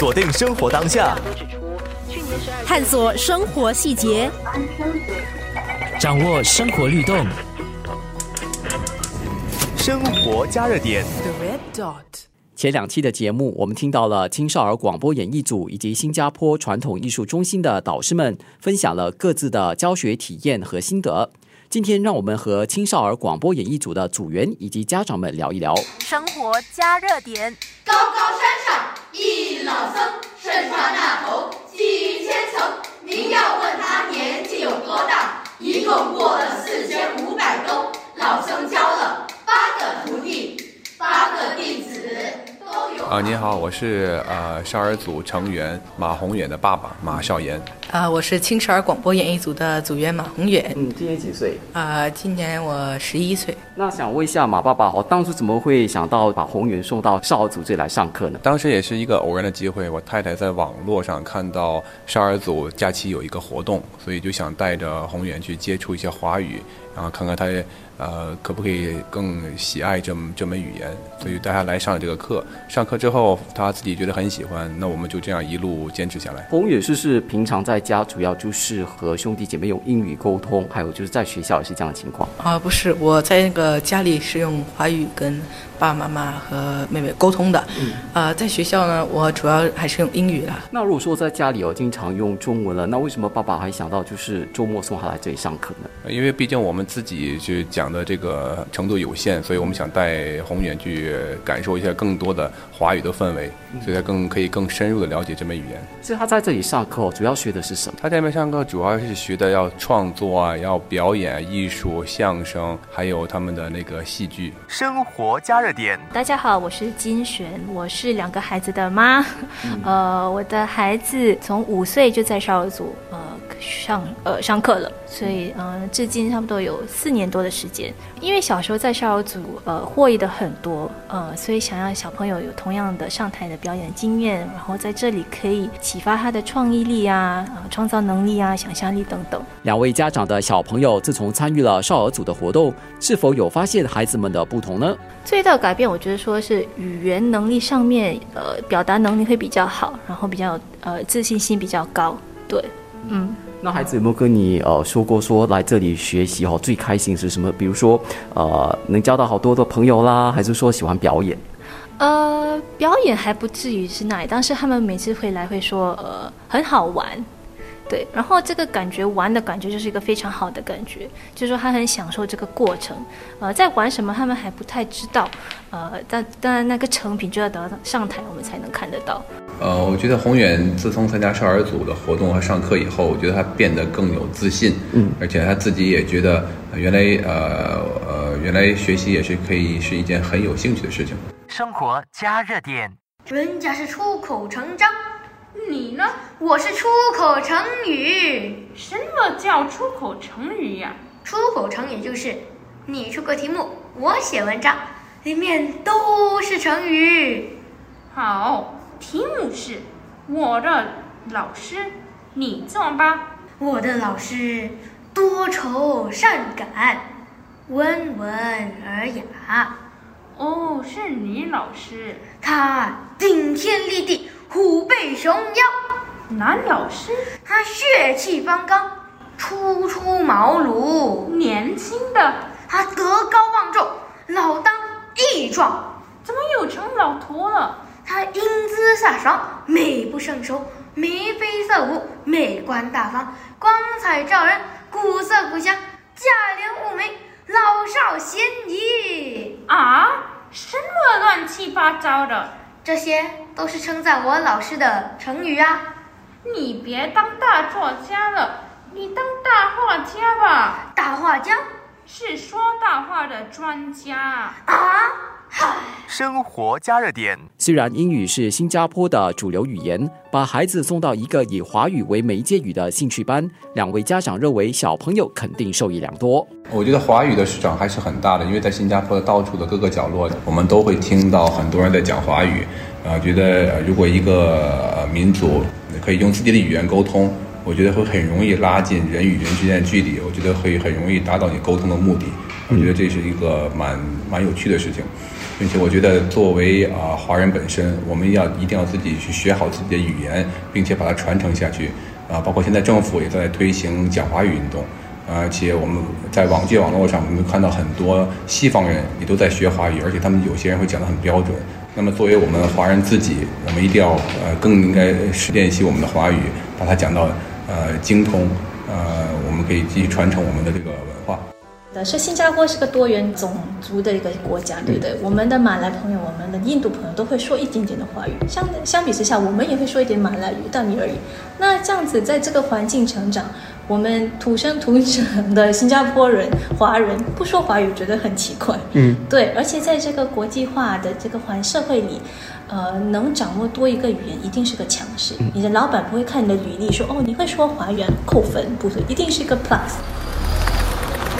锁定生活当下，探索生活细节，掌握生活律动，生活加热点。前两期的节目，我们听到了青少儿广播演艺组以及新加坡传统艺术中心的导师们分享了各自的教学体验和心得。今天，让我们和青少儿广播演艺组的组员以及家长们聊一聊生活加热点。高高山上一老僧，身穿那头几千层。您要问他年纪有多大，一共过了四千五百冬。老僧教了八个徒弟，八个弟子。啊，您好，我是呃少儿组成员马宏远的爸爸马少言。啊，我是青少儿广播演艺组的组员马宏远。嗯，今年几岁？啊，今年我十一岁。那想问一下马爸爸，我当初怎么会想到把宏远送到少儿组这里来上课呢？当时也是一个偶然的机会，我太太在网络上看到少儿组假期有一个活动，所以就想带着宏远去接触一些华语，然后看看他。呃，可不可以更喜爱这这门语言？所以带他来上这个课。上课之后，他自己觉得很喜欢，那我们就这样一路坚持下来。宏远是是平常在家主要就是和兄弟姐妹用英语沟通，还有就是在学校也是这样的情况啊？不是，我在那个家里是用华语跟爸爸妈妈和妹妹沟通的。嗯。啊，在学校呢，我主要还是用英语的。那如果说在家里哦，经常用中文了，那为什么爸爸还想到就是周末送他来这里上课呢？因为毕竟我们自己去讲。的这个程度有限，所以我们想带宏远去感受一下更多的华语的氛围，所以他更可以更深入的了解这门语言。所以他在这里上课主要学的是什么？他在这边上课主要是学的要创作啊，要表演艺术、相声，还有他们的那个戏剧。生活加热点，大家好，我是金璇，我是两个孩子的妈。呃，我的孩子从五岁就在少儿组呃上呃上课了，所以嗯，至今差不多有四年多的时间。因为小时候在少儿组，呃，获益的很多，呃，所以想让小朋友有同样的上台的表演经验，然后在这里可以启发他的创意力啊，啊，创造能力啊，想象力等等。两位家长的小朋友自从参与了少儿组的活动，是否有发现孩子们的不同呢？最大的改变，我觉得说是语言能力上面，呃，表达能力会比较好，然后比较呃自信心比较高。对，嗯。那孩子有没有跟你呃说过说来这里学习哦最开心是什么？比如说呃能交到好多的朋友啦，还是说喜欢表演？呃，表演还不至于是那，但是他们每次回来会说呃很好玩。对，然后这个感觉玩的感觉就是一个非常好的感觉，就是说他很享受这个过程，呃，在玩什么他们还不太知道，呃，但当然那个成品就要等到上台我们才能看得到。呃，我觉得宏远自从参加少儿组的活动和上课以后，我觉得他变得更有自信，嗯，而且他自己也觉得原来呃呃原来学习也是可以是一件很有兴趣的事情。生活加热点，人家是出口成章。你呢？我是出口成语。什么叫出口成语呀？出口成语就是你出个题目，我写文章，里面都是成语。好，题目是我的老师，你做吧。我的老师多愁善感，温文尔雅。哦，是你老师。他顶天立地。虎背熊腰，男老师，他血气方刚，初出茅庐；年轻的，他德高望重，老当益壮。怎么又成老头了？他英姿飒爽，美不胜收，眉飞色舞，美观大方，光彩照人，古色古香，价廉物美，老少咸宜。啊，什么乱七八糟的？这些都是称赞我老师的成语啊！你别当大作家了，你当大画家吧。大画家是说大话的专家啊！生活加热点。虽然英语是新加坡的主流语言，把孩子送到一个以华语为媒介语的兴趣班，两位家长认为小朋友肯定受益良多。我觉得华语的市场还是很大的，因为在新加坡的到处的各个角落，我们都会听到很多人在讲华语。啊，觉得如果一个民族可以用自己的语言沟通，我觉得会很容易拉近人与人之间的距离。我觉得会很容易达到你沟通的目的。我觉得这是一个蛮蛮有趣的事情。并且我觉得作为啊华人本身，我们要一定要自己去学好自己的语言，并且把它传承下去。啊，包括现在政府也在推行讲华语运动，而且我们在网界网络上，我们看到很多西方人也都在学华语，而且他们有些人会讲得很标准。那么作为我们华人自己，我们一定要呃更应该练习我们的华语，把它讲到呃精通，呃我们可以继续传承我们的这个文化。的是新加坡是个多元种族的一个国家，对不对？我们的马来朋友、我们的印度朋友都会说一点点的华语，相相比之下，我们也会说一点马来语，但你而已。那这样子在这个环境成长，我们土生土长的新加坡人、华人不说华语，觉得很奇怪。嗯，对。而且在这个国际化的这个环社会里，呃，能掌握多一个语言一定是个强势。你的老板不会看你的履历说哦，你会说华语扣分，不是，一定是一个 plus。